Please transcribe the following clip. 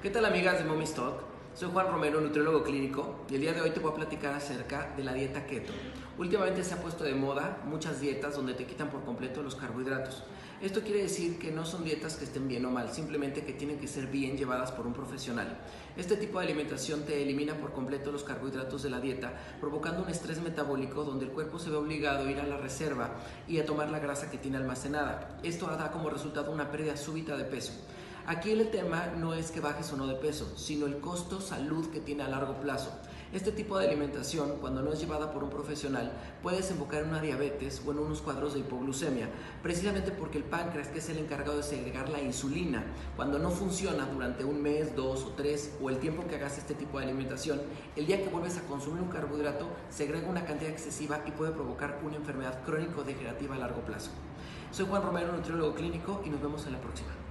¿Qué tal amigas de Mommy's Talk? Soy Juan Romero, nutriólogo clínico, y el día de hoy te voy a platicar acerca de la dieta keto. Últimamente se ha puesto de moda muchas dietas donde te quitan por completo los carbohidratos. Esto quiere decir que no son dietas que estén bien o mal, simplemente que tienen que ser bien llevadas por un profesional. Este tipo de alimentación te elimina por completo los carbohidratos de la dieta, provocando un estrés metabólico donde el cuerpo se ve obligado a ir a la reserva y a tomar la grasa que tiene almacenada. Esto da como resultado una pérdida súbita de peso. Aquí el tema no es que bajes o no de peso, sino el costo salud que tiene a largo plazo. Este tipo de alimentación, cuando no es llevada por un profesional, puede desembocar en una diabetes o en unos cuadros de hipoglucemia, precisamente porque el páncreas, que es el encargado de segregar la insulina, cuando no funciona durante un mes, dos o tres, o el tiempo que hagas este tipo de alimentación, el día que vuelves a consumir un carbohidrato, segrega una cantidad excesiva y puede provocar una enfermedad crónico-degenerativa a largo plazo. Soy Juan Romero, nutriólogo clínico, y nos vemos en la próxima.